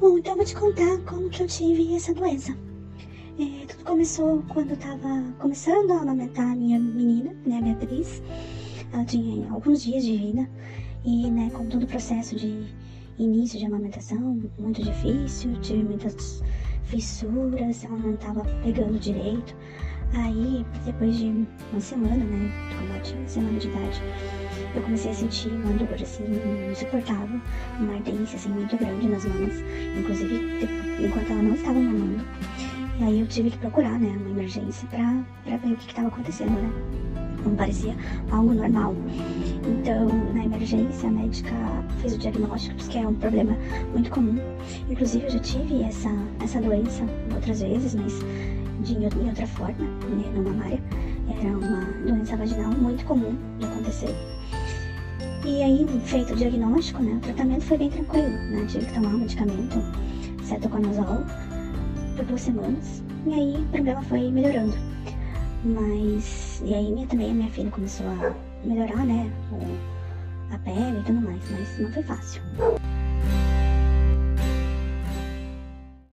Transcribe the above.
Bom, então eu vou te contar como que eu tive essa doença. É, tudo começou quando eu tava começando a amamentar a minha menina, né, a Beatriz. Ela tinha alguns dias de vida e, né, com todo o processo de início de amamentação, muito difícil, tive muitas fissuras, ela não estava pegando direito. Aí, depois de uma semana, né, quando ela tinha uma semana de idade, eu comecei a sentir uma dor, assim, insuportável, uma ardência, assim, muito grande nas mãos, inclusive enquanto ela não estava mamando. E aí eu tive que procurar, né, uma emergência pra, pra ver o que estava acontecendo, né. Não parecia algo normal. Então, na emergência, a médica fez o diagnóstico, que é um problema muito comum. Inclusive, eu já tive essa, essa doença outras vezes, mas de, em outra forma, né, não mamária. Era uma doença vaginal muito comum de acontecer. E aí, feito o diagnóstico, né, o tratamento foi bem tranquilo, né, tive que tomar um medicamento, cetoconazol, por duas semanas, e aí o problema foi melhorando. Mas, e aí minha, também a minha filha começou a melhorar, né, a pele e tudo mais, mas não foi fácil.